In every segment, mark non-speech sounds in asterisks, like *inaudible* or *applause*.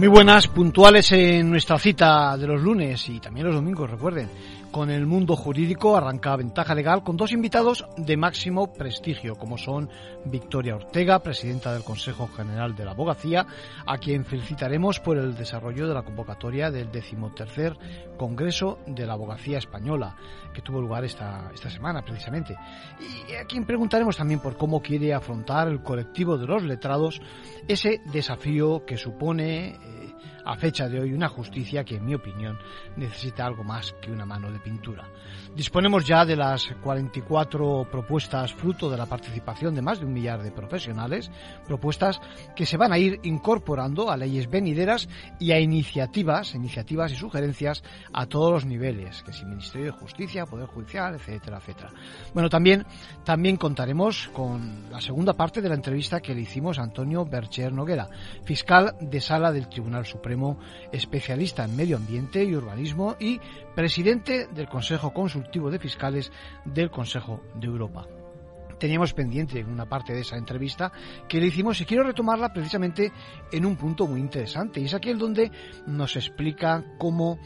Muy buenas, puntuales en nuestra cita de los lunes y también los domingos, recuerden. Con el mundo jurídico arranca Ventaja Legal con dos invitados de máximo prestigio, como son Victoria Ortega, presidenta del Consejo General de la Abogacía, a quien felicitaremos por el desarrollo de la convocatoria del decimotercer Congreso de la Abogacía Española, que tuvo lugar esta, esta semana precisamente. Y a quien preguntaremos también por cómo quiere afrontar el colectivo de los letrados ese desafío que supone a fecha de hoy una justicia que, en mi opinión, necesita algo más que una mano de pintura. Disponemos ya de las 44 propuestas fruto de la participación de más de un millar de profesionales, propuestas que se van a ir incorporando a leyes venideras y a iniciativas, iniciativas y sugerencias a todos los niveles, que si Ministerio de Justicia, Poder Judicial, etcétera, etcétera. Bueno, también, también contaremos con la segunda parte de la entrevista que le hicimos a Antonio Bercher Noguera, fiscal de sala del Tribunal Supremo, especialista en medio ambiente y urbanismo y presidente del Consejo Consultivo de Fiscales del Consejo de Europa teníamos pendiente una parte de esa entrevista que le hicimos y quiero retomarla precisamente en un punto muy interesante y es aquel donde nos explica cómo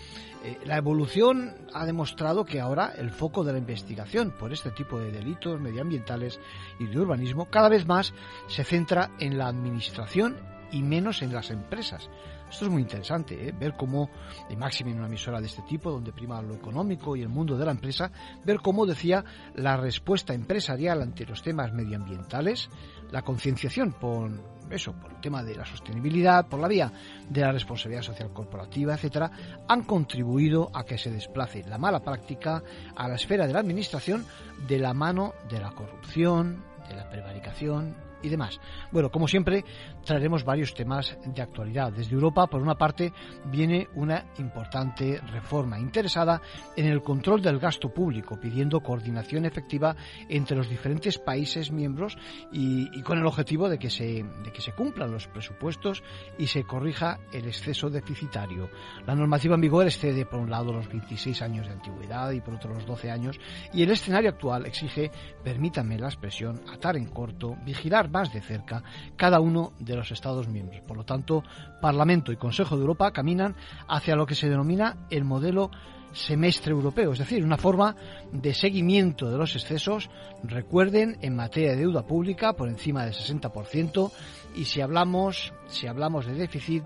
eh, la evolución ha demostrado que ahora el foco de la investigación por este tipo de delitos medioambientales y de urbanismo cada vez más se centra en la administración y menos en las empresas. Esto es muy interesante, ¿eh? ver cómo, de máxima en una emisora de este tipo, donde prima lo económico y el mundo de la empresa, ver cómo decía la respuesta empresarial ante los temas medioambientales, la concienciación por eso, por el tema de la sostenibilidad, por la vía de la responsabilidad social corporativa, etcétera, han contribuido a que se desplace la mala práctica a la esfera de la administración de la mano de la corrupción, de la prevaricación y demás. Bueno, como siempre, traeremos varios temas de actualidad. Desde Europa, por una parte, viene una importante reforma interesada en el control del gasto público, pidiendo coordinación efectiva entre los diferentes países miembros y, con el objetivo de que, se, de que se cumplan los presupuestos y se corrija el exceso deficitario. La normativa en vigor excede, por un lado, los 26 años de antigüedad y por otro los 12 años, y el escenario actual exige, permítanme la expresión, atar en corto, vigilar más de cerca cada uno de los Estados miembros. Por lo tanto, Parlamento y Consejo de Europa caminan hacia lo que se denomina el modelo semestre europeo, es decir, una forma de seguimiento de los excesos, recuerden, en materia de deuda pública por encima del 60% y si hablamos, si hablamos de déficit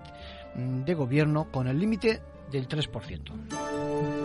mm, de gobierno con el límite del 3%.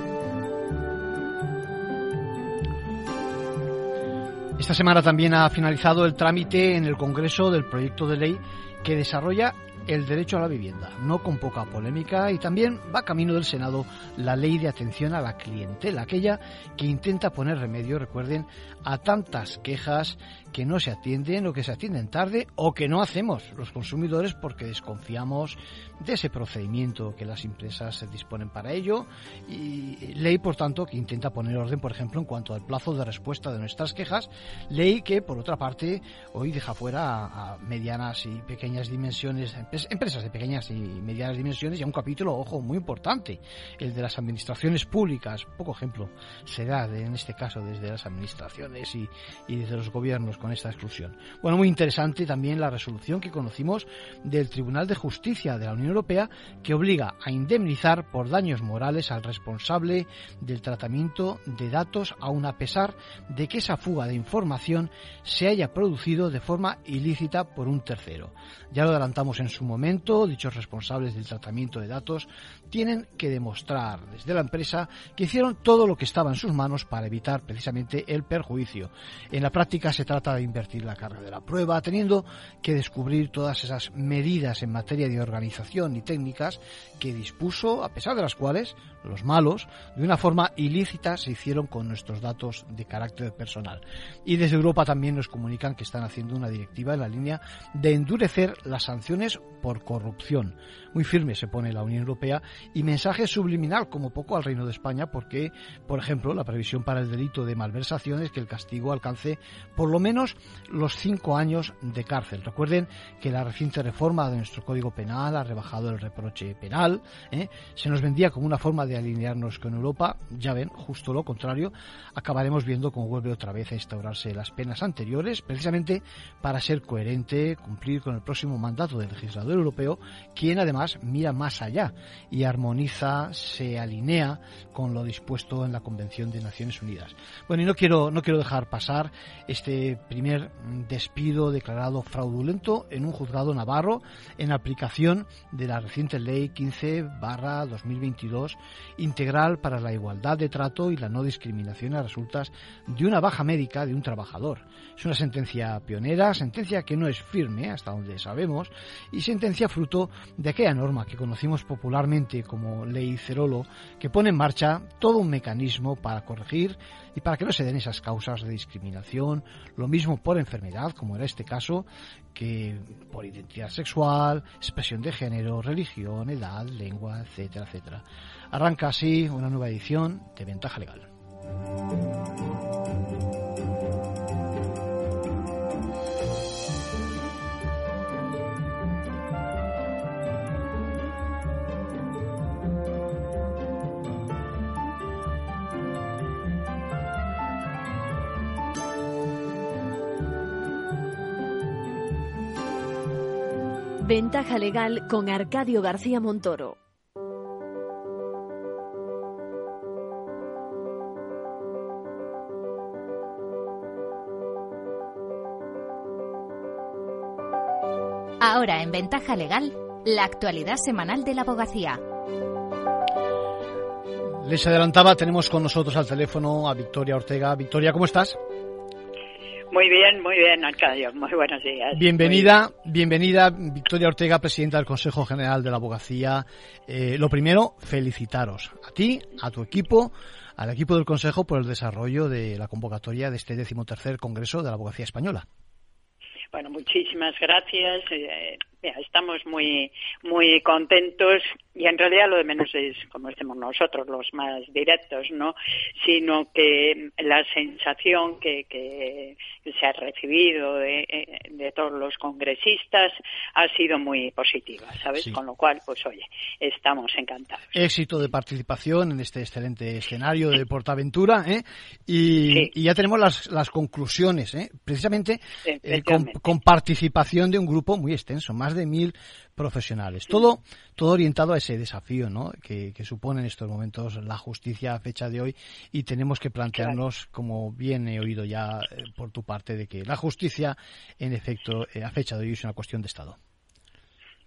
Esta semana también ha finalizado el trámite en el Congreso del proyecto de ley que desarrolla el derecho a la vivienda, no con poca polémica, y también va camino del Senado la ley de atención a la clientela, aquella que intenta poner remedio, recuerden, a tantas quejas que no se atienden o que se atienden tarde o que no hacemos los consumidores porque desconfiamos de ese procedimiento que las empresas se disponen para ello y ley por tanto que intenta poner orden por ejemplo en cuanto al plazo de respuesta de nuestras quejas ley que por otra parte hoy deja fuera a, medianas y pequeñas dimensiones empresas de pequeñas y medianas dimensiones y a un capítulo ojo muy importante el de las administraciones públicas poco ejemplo se da en este caso desde las administraciones y, y desde los gobiernos con esta exclusión. Bueno, muy interesante también la resolución que conocimos del Tribunal de Justicia de la Unión Europea que obliga a indemnizar por daños morales al responsable del tratamiento de datos aun a pesar de que esa fuga de información se haya producido de forma ilícita por un tercero. Ya lo adelantamos en su momento, dichos responsables del tratamiento de datos tienen que demostrar desde la empresa que hicieron todo lo que estaba en sus manos para evitar precisamente el perjuicio. En la práctica se trata de invertir la carga de la prueba, teniendo que descubrir todas esas medidas en materia de organización y técnicas que dispuso, a pesar de las cuales los malos, de una forma ilícita, se hicieron con nuestros datos de carácter personal. Y desde Europa también nos comunican que están haciendo una directiva en la línea de endurecer las sanciones por corrupción. Muy firme se pone la Unión Europea y mensaje subliminal como poco al Reino de España porque, por ejemplo, la previsión para el delito de malversación es que el castigo alcance por lo menos los cinco años de cárcel. Recuerden que la reciente reforma de nuestro Código Penal ha rebajado el reproche penal. ¿eh? Se nos vendía como una forma de alinearnos con Europa. Ya ven, justo lo contrario. Acabaremos viendo cómo vuelve otra vez a instaurarse las penas anteriores, precisamente para ser coherente, cumplir con el próximo mandato del legislador europeo, quien además mira más allá y armoniza, se alinea con lo dispuesto en la Convención de Naciones Unidas. Bueno, y no quiero, no quiero dejar pasar este primer despido declarado fraudulento en un juzgado navarro en aplicación de la reciente ley 15 barra 2022 integral para la igualdad de trato y la no discriminación a resultas de una baja médica de un trabajador. Es una sentencia pionera, sentencia que no es firme hasta donde sabemos y sentencia fruto de aquella norma que conocimos popularmente como ley Cerolo que pone en marcha todo un mecanismo para corregir y para que no se den esas causas de discriminación, lo mismo por enfermedad, como era este caso, que por identidad sexual, expresión de género, religión, edad, lengua, etcétera, etcétera. Arranca así una nueva edición de Ventaja Legal. Ventaja legal con Arcadio García Montoro. Ahora en Ventaja Legal, la actualidad semanal de la abogacía. Les adelantaba, tenemos con nosotros al teléfono a Victoria Ortega. Victoria, ¿cómo estás? Muy bien, muy bien, Arcadio. Muy buenos días. Bienvenida, bienvenida, Victoria Ortega, presidenta del Consejo General de la Abogacía. Eh, lo primero, felicitaros a ti, a tu equipo, al equipo del Consejo por el desarrollo de la convocatoria de este decimotercer Congreso de la Abogacía Española. Bueno, muchísimas gracias. Eh, estamos muy muy contentos y en realidad lo de menos es como decimos nosotros los más directos no sino que la sensación que, que se ha recibido de, de, todos los congresistas ha sido muy positiva sabes con lo cual pues oye estamos encantados. Éxito de participación en este excelente escenario de Portaventura ¿eh? y, y, ya tenemos las, las conclusiones ¿eh? precisamente eh, con, con participación de un grupo muy extenso más de mil profesionales. Todo, todo orientado a ese desafío ¿no? que, supone en estos momentos la justicia a fecha de hoy y tenemos que plantearnos, como bien he oído ya eh, por tu parte, de que la justicia, en efecto, eh, a fecha de hoy es una cuestión de Estado.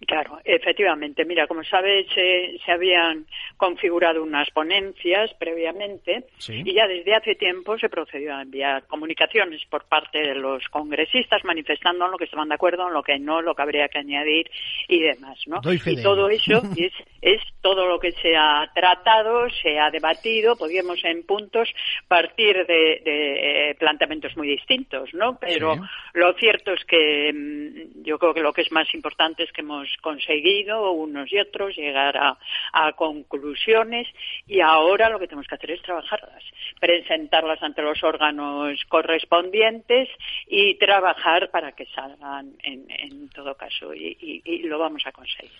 Claro, efectivamente. Mira, como sabes, se habían configurado unas ponencias previamente y ya desde hace tiempo se procedió a enviar comunicaciones por parte de los congresistas manifestando lo que estaban de acuerdo, en lo que no, lo que habría que añadir y demás, ¿no? Y todo eso *laughs* es, es todo lo que se ha tratado, se ha debatido, podríamos en puntos partir de, de planteamientos muy distintos, ¿no? Pero lo cierto es que mm, yo creo que lo que es más importante es que hemos conseguido, unos y otros, llegar a, conclusiones y ahora lo que tenemos que hacer es trabajarlas, presentarlas ante los órganos correspondientes y trabajar para que salgan en, todo caso y lo vamos a conseguir.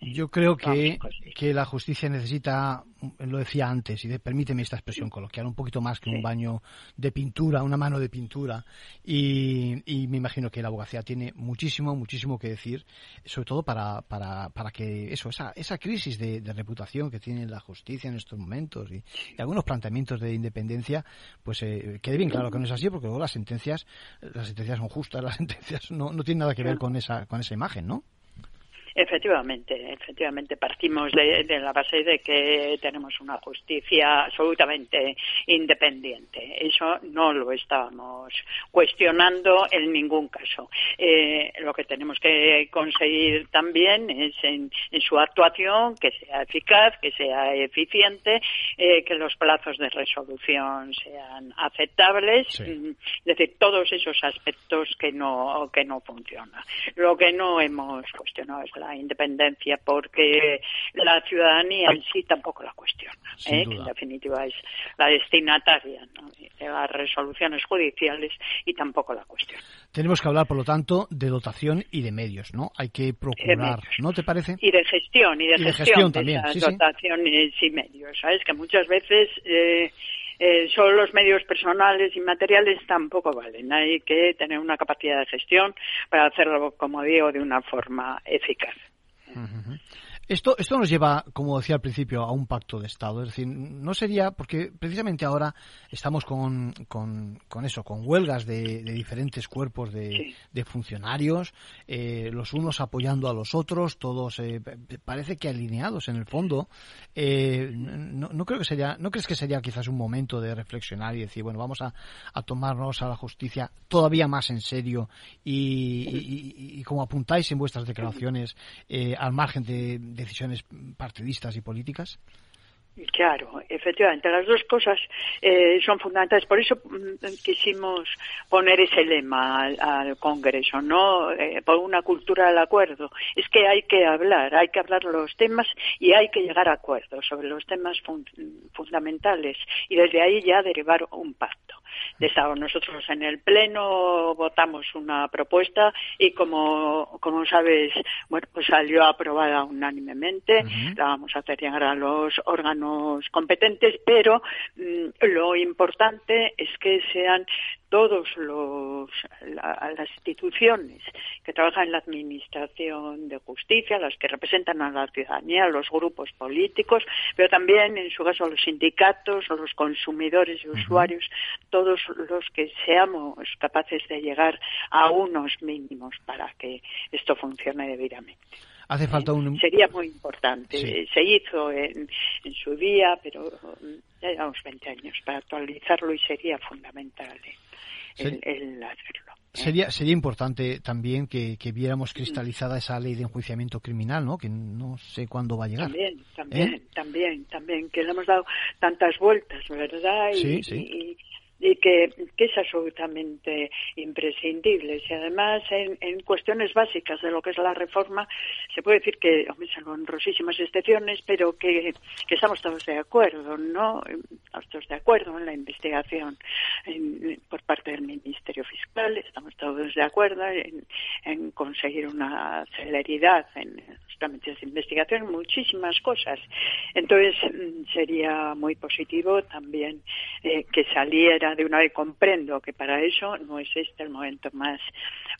Yo creo que, que, la justicia necesita, lo decía antes, y permíteme esta expresión coloquial, un poquito más que un baño de pintura, una mano de pintura. Y, me imagino que la abogacía tiene muchísimo, muchísimo que decir, sobre todo para, para, para que eso, esa, esa crisis de, reputación que tiene la justicia en estos momentos y, algunos planteamientos de independencia, pues eh, quede bien claro que no es así, porque luego las sentencias, las sentencias son justas, *laughs* las sentencias no, no tienen nada que ver con esa, con esa imagen, ¿no? Efectivamente, efectivamente partimos de, la base de que tenemos una justicia absolutamente independiente. Eso no lo estábamos cuestionando en ningún caso. Eh, lo que tenemos que conseguir también es en, su actuación que sea eficaz, que sea eficiente, eh, que los plazos de resolución sean aceptables, mm, es decir, todos esos aspectos que no que no funcionan. Lo que no hemos cuestionado es la la independencia porque la ciudadanía en sí tampoco la cuestiona, ¿eh? que en definitiva es la destinataria de las resoluciones judiciales y tampoco la cuestiona. Tenemos que hablar, por lo tanto, de dotación y de medios, ¿no? Hay que procurar, ¿no te parece? Y de gestión, y de, gestión, también. De dotaciones y medios, ¿sabes? Que muchas veces eh, eh, solo los medios personales y materiales tampoco valen. Hay que tener una capacidad de gestión para hacerlo, como digo, de una forma eficaz. Esto, esto nos lleva, como decía al principio, a un pacto de Estado. Es decir, no sería, porque precisamente ahora estamos con, con, eso, con huelgas de, diferentes cuerpos de, funcionarios, eh, los unos apoyando a los otros, todos eh, parece que alineados en el fondo. Eh, no, no, creo que sería, ¿No crees que sería quizás un momento de reflexionar y decir, bueno, vamos a, a tomarnos a la justicia todavía más en serio y, y como apuntáis en vuestras declaraciones, al margen de decisiones partidistas y políticas? Claro, efectivamente, las dos cosas eh, son fundamentales. Por eso mm, quisimos poner ese lema al, Congreso, ¿no? Eh, por una cultura del acuerdo. Es que hay que hablar, hay que hablar los temas y hay que llegar a acuerdos sobre los temas fundamentales y desde ahí ya derivar un pacto de Estado. Nosotros en el Pleno votamos una propuesta y como, como sabes, bueno, pues salió aprobada unánimemente. La vamos a hacer llegar a los órganos competentes, pero mm, lo importante es que sean todos los las instituciones que trabajan en la administración de justicia, las que representan a la ciudadanía, los grupos políticos, pero también en su caso los sindicatos, los consumidores y usuarios, todos los que seamos capaces de llegar a unos mínimos para que esto funcione debidamente. Hace falta un... Sería muy importante. Se hizo en, en, su día, pero ya llevamos 20 años para actualizarlo y sería fundamental. ¿eh? el, hacerlo. ¿eh? Sería, sería importante también que, viéramos cristalizada esa ley de enjuiciamiento criminal, ¿no? Que no sé cuándo va a llegar. También, también, ¿Eh? también, también, que le hemos dado tantas vueltas, ¿verdad? sí, sí y que, que, es absolutamente imprescindible. Y además, en, en, cuestiones básicas de lo que es la reforma, se puede decir que, salvo honrosísimas excepciones, pero que, que, estamos todos de acuerdo, ¿no? Estamos todos de acuerdo en la investigación por parte del Ministerio Fiscal, estamos todos de acuerdo en, en conseguir una celeridad en los trámites de investigación, muchísimas cosas. Entonces, sería muy positivo también eh, que saliera de una vez comprendo que para eso no es este el momento más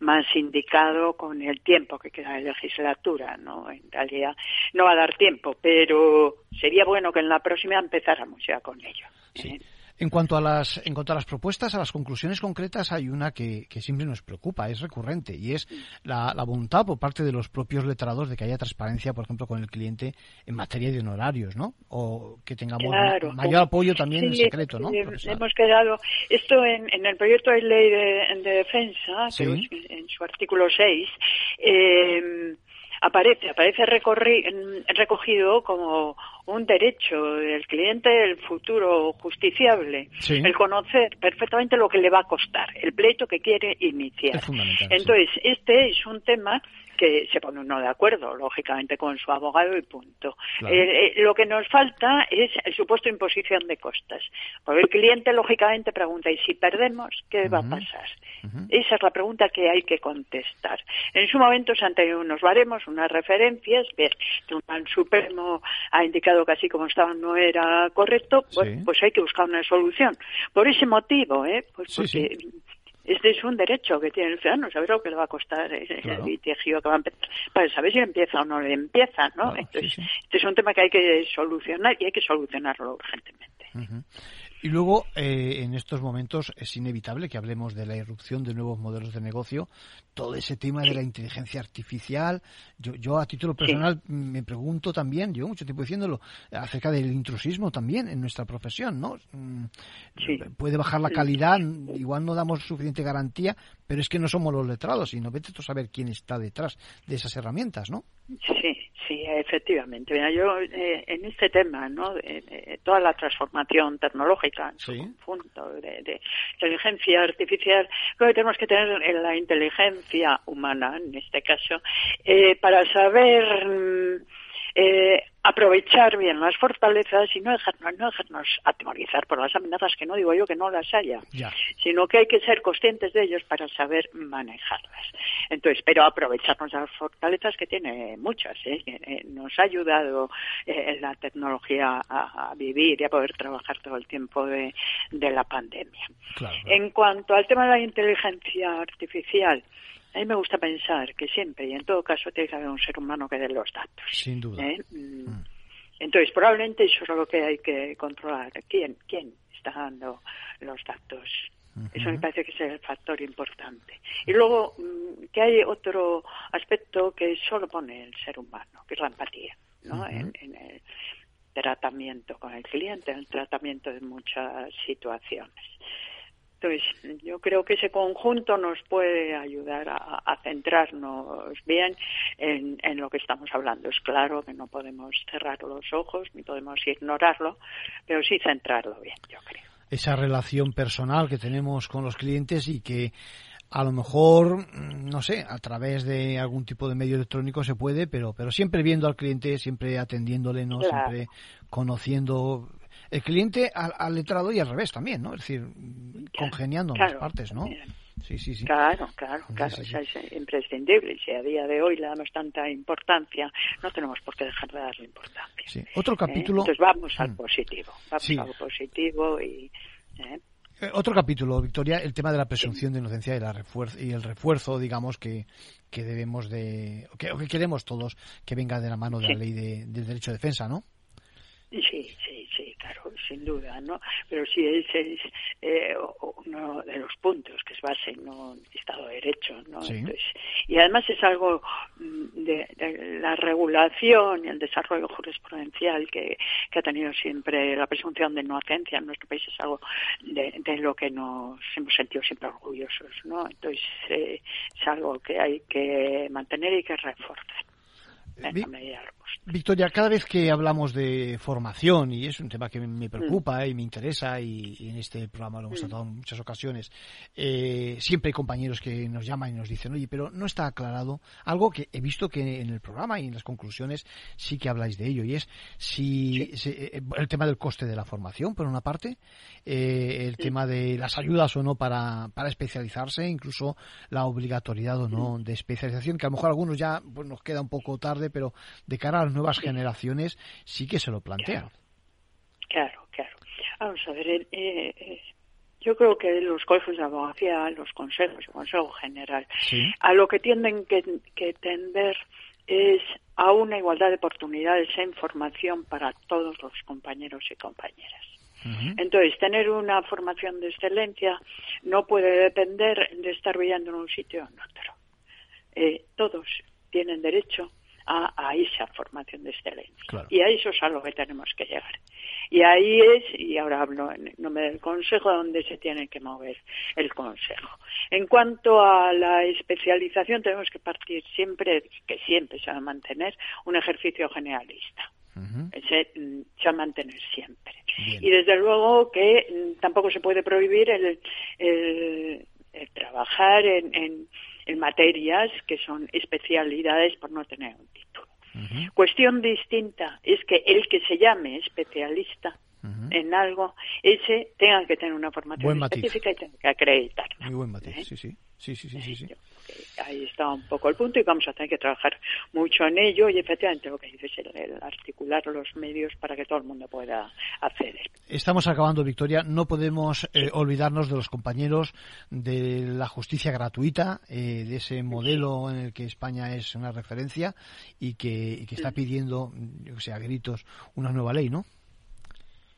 más indicado con el tiempo que queda de legislatura, ¿no? En realidad no va a dar tiempo, pero sería bueno que en la próxima empezáramos ya con ello. ¿eh? En cuanto a las, en cuanto a las propuestas, a las conclusiones concretas, hay una que, siempre nos preocupa, es recurrente, y es la, voluntad por parte de los propios letrados de que haya transparencia, por ejemplo, con el cliente en materia de honorarios, ¿no? O que tengamos mayor apoyo también en secreto, ¿no? hemos quedado, esto en, el proyecto de ley de, defensa, en su artículo 6, eh, aparece, aparece recogido como un derecho del cliente el futuro justiciable, el conocer perfectamente lo que le va a costar, el pleito que quiere iniciar. Entonces, este es un tema que se pone uno de acuerdo, lógicamente, con su abogado y punto. Eh, eh, lo que nos falta es el supuesto imposición de costas. Porque el cliente, lógicamente, pregunta, ¿y si perdemos, qué va a pasar? Esa es la pregunta que hay que contestar. En su momento se han tenido unos baremos, unas referencias, ver, el Tribunal Supremo ha indicado que así como estaba no era correcto, pues hay que buscar una solución. Por ese motivo, ¿eh? Pues porque este es un derecho que tiene el ciudadano, saber lo que le va a costar el litigio que va a empezar, para saber si empieza o no le empieza, ¿no? Entonces, este es un tema que hay que solucionar y hay que solucionarlo urgentemente. Y luego, eh, en estos momentos, es inevitable que hablemos de la irrupción de nuevos modelos de negocio, todo ese tema de la inteligencia artificial. Yo, yo a título personal, me pregunto también, llevo mucho tiempo diciéndolo, acerca del intrusismo también en nuestra profesión, ¿no? Mm, puede bajar la calidad, igual no damos suficiente garantía, pero es que no somos los letrados, y no vete tú a saber quién está detrás de esas herramientas, ¿no? Sí, Sí, efectivamente. Mira, yo eh, en este tema, ¿no? De, toda la transformación tecnológica en su conjunto, de, inteligencia artificial, creo que tenemos que tener la inteligencia humana, en este caso, eh, para saber mm, eh, aprovechar bien las fortalezas y no dejarnos, no dejarnos atemorizar por las amenazas, que no digo yo que no las haya, sino que hay que ser conscientes de ellos para saber manejarlas. Entonces, pero aprovecharnos las fortalezas que tiene muchas, ¿eh? eh nos ha ayudado eh, la tecnología a, vivir y a poder trabajar todo el tiempo de, la pandemia. En cuanto al tema de la inteligencia artificial, a mí me gusta pensar que siempre y en todo caso tiene que haber un ser humano que dé los datos. Sin duda. ¿eh? Mm. Mm. Entonces, probablemente eso es lo que hay que controlar. ¿Quién, quién está dando los datos? Eso me parece que es el factor importante. Y luego, mm, que hay otro aspecto que solo pone el ser humano, que es la empatía, ¿no? en, en, el tratamiento con el cliente, en el tratamiento de muchas situaciones. Entonces, yo creo que ese conjunto nos puede ayudar a, centrarnos bien en, lo que estamos hablando. Es claro que no podemos cerrar los ojos ni podemos ignorarlo, pero sí centrarlo bien, yo creo. Esa relación personal que tenemos con los clientes y que a lo mejor, no sé, a través de algún tipo de medio electrónico se puede, pero, pero siempre viendo al cliente, siempre atendiéndole, ¿no? Siempre conociendo el cliente al, letrado y al revés también, ¿no? Es decir, congeniando en las partes, ¿no? Sí, sí, sí. Claro, claro, claro. es imprescindible. Si a día de hoy le damos tanta importancia, no tenemos por qué dejar de darle importancia. Sí. Otro ¿Eh? capítulo. Entonces vamos al mm. positivo. Vamos al positivo y. ¿eh? Eh, otro capítulo, Victoria, el tema de la presunción de inocencia y, la refuerzo, y el refuerzo, digamos, que, que debemos de, o que, queremos todos que venga de la mano de la ley de, del derecho de defensa, ¿no? Sí, sí, sí, claro, sin duda, ¿no? Pero sí ese es eh, uno de los puntos que es base en un Estado de Derecho, ¿no? y además es algo mm, de, la regulación y el desarrollo jurisprudencial que, ha tenido siempre la presunción de inocencia en nuestro país es algo de, lo que nos hemos sentido siempre orgullosos, ¿no? Entonces eh, es algo que hay que mantener y que reforzar. Victoria, cada vez que hablamos de formación, y es un tema que me preocupa y me interesa, y, en este programa lo hemos tratado en muchas ocasiones, eh, siempre hay compañeros que nos llaman y nos dicen, oye, pero no está aclarado algo que he visto que en el programa y en las conclusiones sí que habláis de ello, y es si, eh, el tema del coste de la formación, por una parte, eh, el tema de las ayudas o no para, para especializarse, incluso la obligatoriedad o no de especialización, que a lo mejor algunos ya pues, nos queda un poco tarde, pero de cara a nuevas generaciones sí que se lo plantean. Claro, claro. Vamos a ver, eh, eh, yo creo que los colegios de abogacía, los consejos, el consejo general, a lo que tienden que, que tender es a una igualdad de oportunidades en formación para todos los compañeros y compañeras. Entonces, tener una formación de excelencia no puede depender de estar viviendo en un sitio o en otro. Eh, todos tienen derecho a, esa formación de excelencia. Y a eso es a lo que tenemos que llegar. Y ahí es, y ahora hablo en nombre del Consejo, donde se tiene que mover el Consejo. En cuanto a la especialización, tenemos que partir siempre, que siempre se va a mantener, un ejercicio generalista. Mm, se va a mantener siempre. Y desde luego que mm, tampoco se puede prohibir el, trabajar en en materias que son especialidades por no tener un título. Cuestión distinta es que el que se llame especialista en algo, ese tenga que tener una formación específica y tenga que acreditar. Muy buen matiz, ¿Eh? sí, sí. Sí, sí, sí, sí, Ahí está un poco el punto y vamos a tener que trabajar mucho en ello y efectivamente lo que dices es el, articular los medios para que todo el mundo pueda acceder. Estamos acabando, Victoria. No podemos eh, olvidarnos de los compañeros de la justicia gratuita, eh, de ese modelo en el que España es una referencia y que, está pidiendo, yo que sé, a gritos, una nueva ley, ¿no?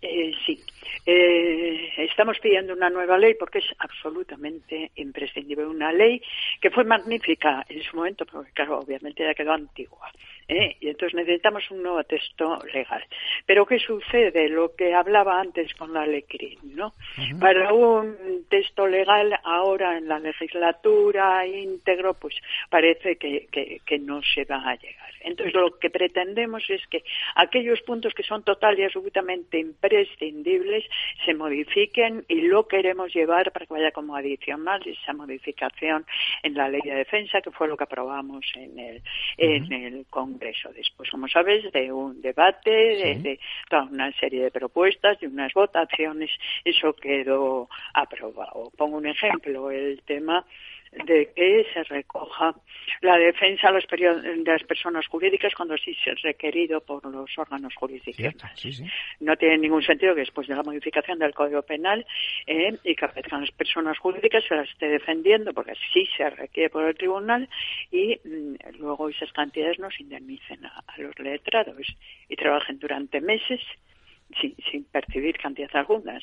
Eh, sí. Eh, estamos pidiendo una nueva ley porque es absolutamente imprescindible. Una ley que fue magnífica en su momento, porque claro, obviamente ya quedó antigua. ¿Eh? Y entonces necesitamos un nuevo texto legal. Pero ¿qué sucede? Lo que hablaba antes con la ley ¿no? Para un texto legal ahora en la legislatura íntegro, pues parece que, que no se va a llegar. Entonces lo que pretendemos es que aquellos puntos que son total y absolutamente imprescindibles se modifiquen y lo queremos llevar para que vaya como adicional esa modificación en la ley de defensa que fue lo que aprobamos en el, en el Congreso. Después, como sabes, de un debate, de, toda una serie de propuestas, de unas votaciones, eso quedó aprobado. Pongo un ejemplo, el tema de que se recoja la defensa de las personas jurídicas cuando sí se es requerido por los órganos jurisdiccionales. No tiene ningún sentido que después de la modificación del Código Penal eh, y que aparezcan las personas jurídicas se las esté defendiendo porque sí se requiere por el tribunal y mm, luego esas cantidades no se indemnicen a los letrados y trabajen durante meses sin, percibir cantidad alguna.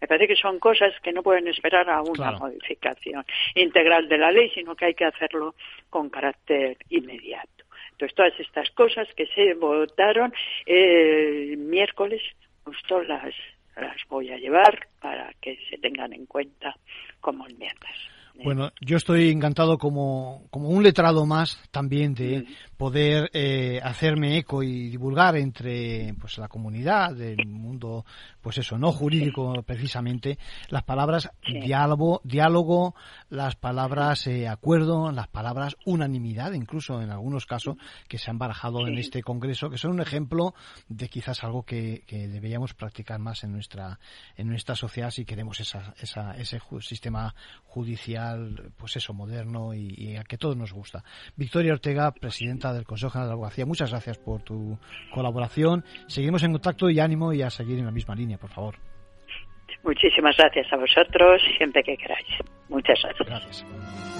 me parece que son cosas que no pueden esperar a una modificación integral de la ley, sino que hay que hacerlo con carácter inmediato. Entonces, todas estas cosas que se votaron el miércoles, justo las, las voy a llevar para que se tengan en cuenta como enmiendas. Bueno, yo estoy encantado como, como un letrado más también de poder eh, hacerme eco y divulgar entre pues la comunidad del mundo, pues eso, no jurídico precisamente, las palabras diálogo, diálogo, las palabras eh, acuerdo, las palabras unanimidad, incluso en algunos casos que se han barajado en este congreso, que son un ejemplo de quizás algo que, que, deberíamos practicar más en nuestra en nuestra sociedad si queremos esa, esa, ese sistema judicial pues eso, moderno y, a que todos nos gusta. Victoria Ortega, presidenta del Consejo General de la Abogacía, muchas gracias por tu colaboración. Seguimos en contacto y ánimo y a seguir en la misma línea, por favor. Muchísimas gracias a vosotros, siempre que queráis. Muchas gracias. Gracias.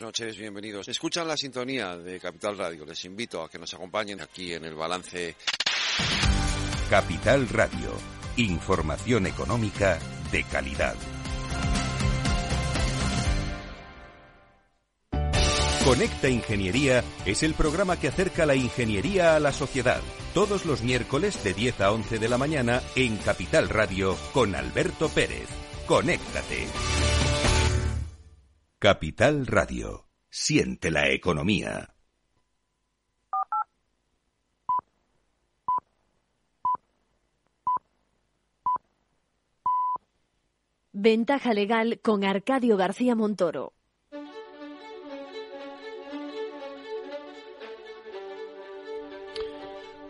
noches, bienvenidos. Escuchan las sintonía de Capital Radio. Les invito a que nos acompañen aquí en el balance. Capital Radio. Información económica de calidad. Conecta Ingeniería es el programa que acerca la ingeniería a la sociedad. Todos los miércoles de 10 a 11 de la mañana en Capital Radio con Alberto Pérez. Conéctate. Capital Radio. Siente la economía. Ventaja legal con Arcadio García Montoro.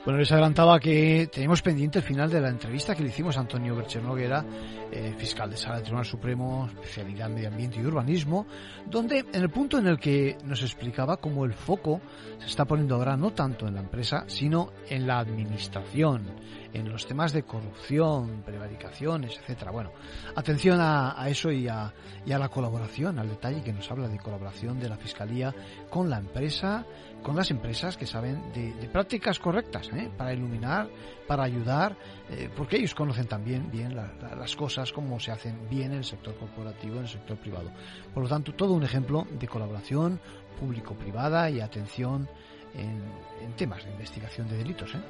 Bueno, les adelantaba que tenemos pendiente el final de la entrevista que le hicimos a Antonio Bercher Noguera, eh, fiscal de Sala del Tribunal Supremo, especialidad en Medio Ambiente y Urbanismo, donde en el punto en el que nos explicaba cómo el foco se está poniendo ahora no tanto en la empresa, sino en la administración, en los temas de corrupción, prevaricaciones, etcétera. Bueno, atención a, eso y a, y a la colaboración, al detalle que nos habla de colaboración de la Fiscalía con la empresa, con las empresas que saben de, prácticas correctas ¿eh? para iluminar, para ayudar, eh, porque ellos conocen también bien las cosas, cómo se hacen bien en el sector corporativo, en el sector privado. Por lo tanto, todo un ejemplo de colaboración público-privada y atención en, temas de investigación de delitos. ¿eh?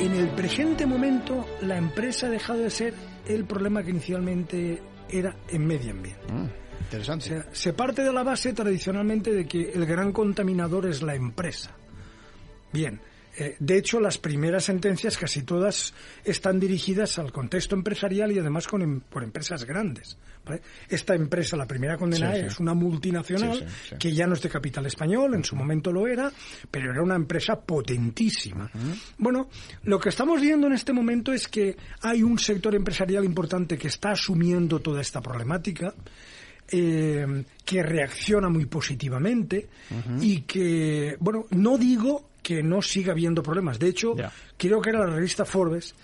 En el presente momento, la empresa ha dejado de ser el problema que inicialmente era en medio ambiente. Mm, interesante. se parte de la base tradicionalmente de que el gran contaminador es la empresa. Bien, eh, de hecho, las primeras sentencias, casi todas, están dirigidas al contexto empresarial y además con, em, por empresas grandes. Esta empresa, la primera condenada, es una multinacional que ya no es de capital español, en su momento lo era, pero era una empresa potentísima. Bueno, lo que estamos viendo en este momento es que hay un sector empresarial importante que está asumiendo toda esta problemática. Eh, que reacciona muy positivamente y que, bueno, no digo que no siga habiendo problemas. De hecho, creo que era la revista Forbes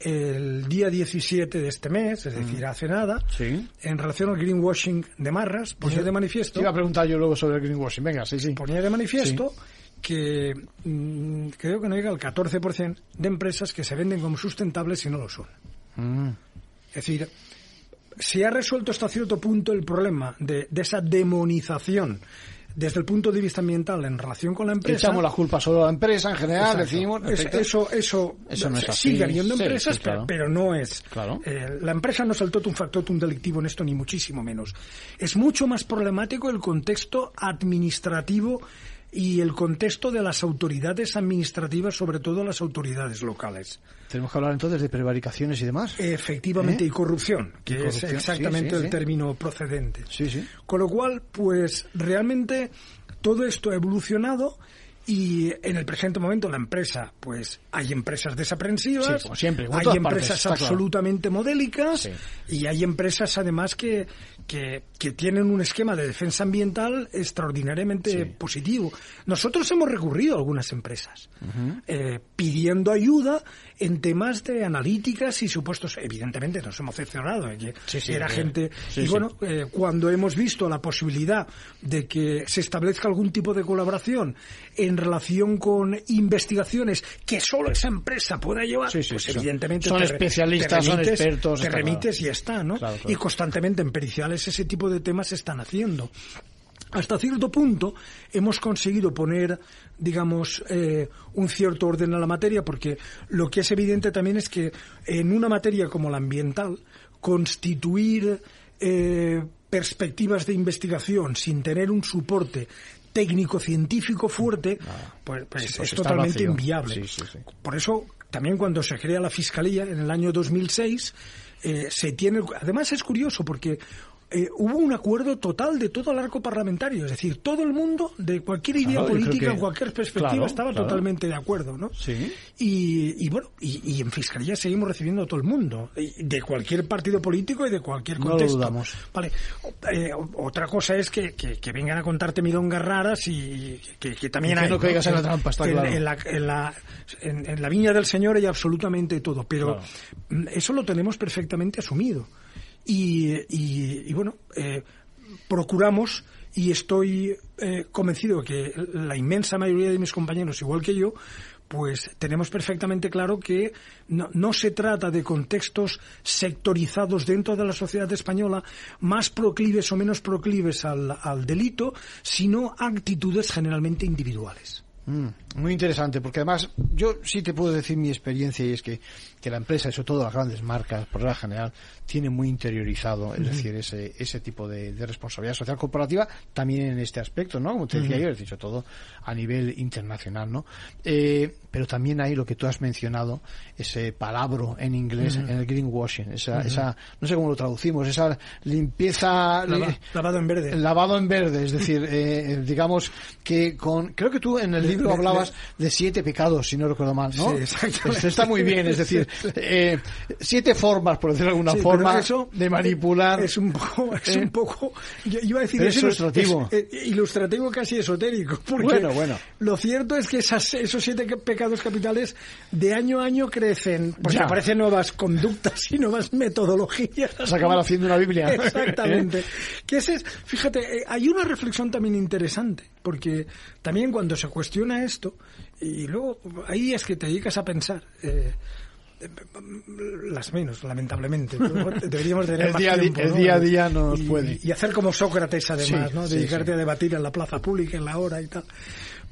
el día 17 de este mes, es decir, hace nada, en relación al greenwashing de Marras, ponía de manifiesto... iba a preguntar yo luego sobre el greenwashing, venga, sí, sí. Ponía de manifiesto que mm, creo que no llega al 14% de empresas que se venden como sustentables y no lo son. Mm. Es decir, se ha resuelto hasta cierto punto el problema de, de esa demonización desde el punto de vista ambiental en relación con la empresa. Echamos la culpa solo a la empresa en general, decimos. eso, eso, eso no es así. Sigue habiendo empresas, pero, no es. Claro. Eh, la empresa no es el totum factotum delictivo en esto, ni muchísimo menos. Es mucho más problemático el contexto administrativo y el contexto de las autoridades administrativas, sobre todo las autoridades locales. Tenemos que hablar entonces de prevaricaciones y demás. Efectivamente, ¿Eh? y corrupción, que es exactamente el término procedente. Sí, sí. Con lo cual, pues realmente todo esto ha evolucionado y en el presente momento la empresa, pues hay empresas desaprensivas, siempre, hay empresas absolutamente modélicas y hay empresas además que, que, tienen un esquema de defensa ambiental extraordinariamente positivo. Nosotros hemos recurrido a algunas empresas eh, pidiendo ayuda en temas de analíticas y supuestos. Evidentemente nos hemos decepcionado de que era gente. y bueno, eh, cuando hemos visto la posibilidad de que se establezca algún tipo de colaboración en relación con investigaciones que solo esa empresa pueda llevar, pues evidentemente son especialistas, son expertos, te remites y está, ¿no? Y constantemente en periciales ese tipo de temas se están haciendo. Hasta cierto punto hemos conseguido poner, digamos, eh, un cierto orden a la materia, porque lo que es evidente también es que en una materia como la ambiental, constituir eh, perspectivas de investigación sin tener un soporte técnico-científico fuerte, ah, pues, pues, es totalmente inviable. Por eso, también cuando se crea la Fiscalía en el año 2006, eh, se tiene... Además es curioso porque eh, hubo un acuerdo total de todo el arco parlamentario, es decir, todo el mundo, de cualquier idea política, en cualquier perspectiva, estaba totalmente de acuerdo, ¿no? Sí. Y, bueno, y, en Fiscalía seguimos recibiendo a todo el mundo, de cualquier partido político y de cualquier contexto. No lo dudamos. Vale, eh, otra cosa es que, que, vengan a contarte milongas raras y que, también hay... no caigas en la trampa, está claro. En la, en, la, en, la, viña del Señor hay absolutamente todo, pero eso lo tenemos perfectamente asumido. Y, bueno, eh, procuramos y estoy eh, convencido que la inmensa mayoría de mis compañeros, igual que yo, pues tenemos perfectamente claro que no, se trata de contextos sectorizados dentro de la sociedad española más proclives o menos proclives al delito, sino actitudes generalmente individuales. Mm, muy interesante, porque además yo sí te puedo decir mi experiencia y es que, que la empresa, sobre todo las grandes marcas, por la general, tiene muy interiorizado, es decir, ese, ese tipo de, responsabilidad social corporativa también en este aspecto, ¿no? Como te decía yo, es dicho todo a nivel internacional, ¿no? Eh, pero también hay lo que tú has mencionado, ese palabro en inglés, en el greenwashing, esa, esa, no sé cómo lo traducimos, esa limpieza... lavado en verde. Lavado en verde, es decir, eh, digamos que con, creo que tú en el libro hablabas de siete pecados, si no recuerdo mal, ¿no? Sí, exactamente. está muy bien, es decir, *laughs* eh, siete formas, por decirlo de alguna forma, de manipular. Es un poco, es un poco, yo iba a decir es ilustrativo. Eh, ilustrativo casi esotérico, porque bueno, bueno. lo cierto es que esas, esos siete pecados capitales de año a año crecen, porque aparecen nuevas conductas y nuevas metodologías. *laughs* Se acaban haciendo una Biblia. Exactamente. *laughs* que ese es, fíjate, hay una reflexión también interesante, porque también cuando se cuestiona esto, y luego ahí es que te dedicas a pensar. Eh, las menos, lamentablemente. *laughs* Deberíamos tener el día, tiempo, el día a día nos puede. Y hacer como Sócrates, además, ¿no? Dedicarte a debatir en la plaza pública, en la hora y tal.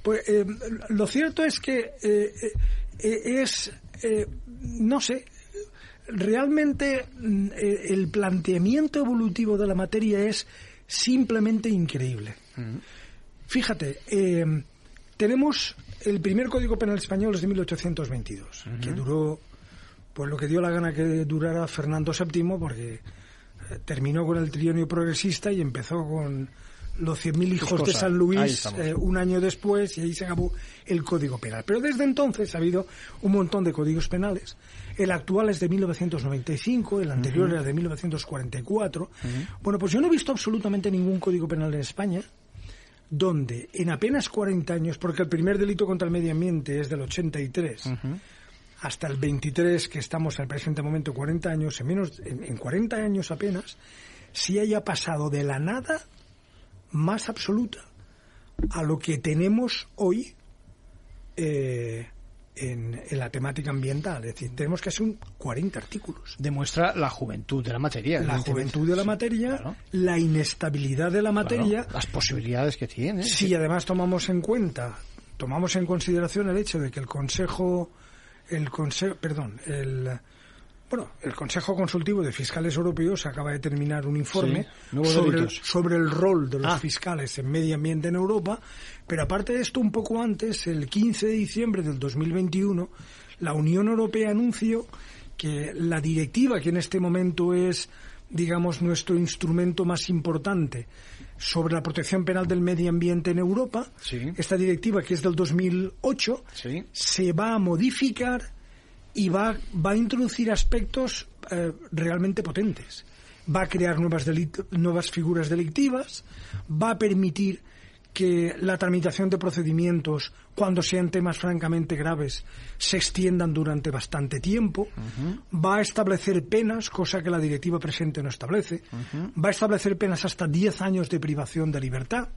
Pues eh, lo cierto es que eh, es, no sé, realmente mm, el planteamiento evolutivo de la materia es simplemente increíble. Fíjate, eh, tenemos el primer Código Penal español es de 1822, que duró pues lo que dio la gana que durara Fernando VII, porque eh, terminó con el trienio progresista y empezó con los 100.000 hijos de San Luis eh, un año después y ahí se acabó el Código Penal. Pero desde entonces ha habido un montón de códigos penales. El actual es de 1995, el anterior era de 1944. Bueno, pues yo no he visto absolutamente ningún Código Penal en España donde en apenas 40 años, porque el primer delito contra el medio ambiente es del 83, hasta el 23, que estamos en el presente momento, 40 años, en, menos, en, 40 años apenas, si haya pasado de la nada más absoluta a lo que tenemos hoy eh, en, la temática ambiental. Es decir, tenemos que hacer un 40 artículos. Demuestra la juventud de la materia. La juventud de la materia, la inestabilidad de la materia. las posibilidades que tiene. Si además tomamos en cuenta, tomamos en consideración el hecho de que el Consejo, el Consejo, perdón, el bueno, el Consejo Consultivo de Fiscales Europeos acaba de terminar un informe sobre, el, sobre, el, rol de los ah. fiscales en medio ambiente en Europa, pero aparte de esto, un poco antes, el 15 de diciembre del 2021, la Unión Europea anunció que la directiva, que en este momento es, digamos, nuestro instrumento más importante sobre la protección penal del medio ambiente en Europa, esta directiva, que es del 2008, se va a modificar y va, va a introducir aspectos eh, realmente potentes. Va a crear nuevas, nuevas figuras delictivas, va a permitir que la tramitación de procedimientos, cuando sean temas francamente graves, se extiendan durante bastante tiempo, va a establecer penas, cosa que la directiva presente no establece, va a establecer penas hasta 10 años de privación de libertad,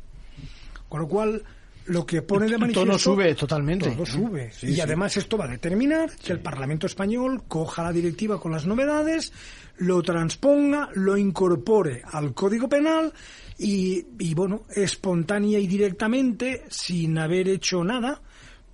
con lo cual lo que pone de manifiesto... Todo sube totalmente. Todo sube. y además esto va a determinar que el Parlamento español coja la directiva con las novedades, lo transponga, lo incorpore al Código Penal y, y bueno, espontánea y directamente, sin haber hecho nada,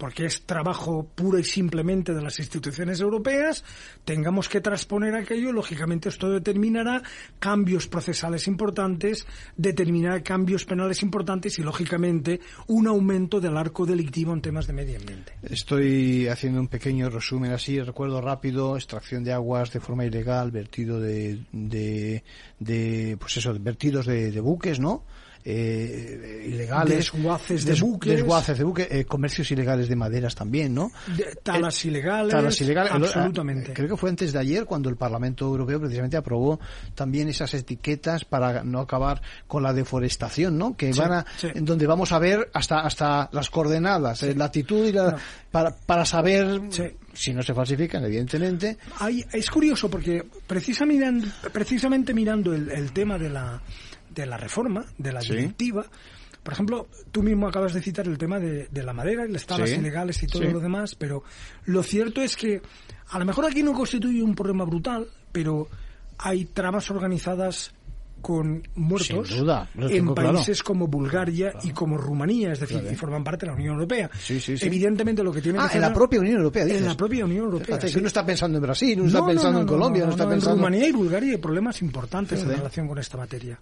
porque es trabajo puro y simplemente de las instituciones europeas, tengamos que transponer aquello, lógicamente esto determinará cambios procesales importantes, determinará cambios penales importantes y, lógicamente, un aumento del arco delictivo en temas de medio ambiente. Estoy haciendo un pequeño resumen así, recuerdo rápido, extracción de aguas de forma ilegal, vertido de, de, pues eso, vertidos de buques, ¿no? Eh, ilegales. Desguaces de buques. Desguaces de buques, eh, comercios ilegales de maderas también, ¿no? talas ilegales. Talas ilegales. Absolutamente. Creo que fue antes de ayer cuando el Parlamento Europeo precisamente aprobó también esas etiquetas para no acabar con la deforestación, ¿no? Que van a, en donde vamos a ver hasta hasta las coordenadas, eh, latitud y la, para, para saber si no se falsifican, evidentemente. Hay, es curioso porque precisamente, precisamente mirando el, tema de la, de la reforma, de la directiva, por ejemplo, tú mismo acabas de citar el tema de, la madera y las tablas ilegales y todo lo demás, pero lo cierto es que a lo mejor aquí no constituye un problema brutal, pero hay tramas organizadas con muertos en países como Bulgaria y como Rumanía, es decir, que forman parte de la Unión Europea. Evidentemente lo que tiene ah, que en la propia Unión Europea. En la propia Unión Europea. no está pensando en Brasil, no, está pensando en Colombia, no, está pensando en Rumanía y Bulgaria hay problemas importantes en relación con esta materia.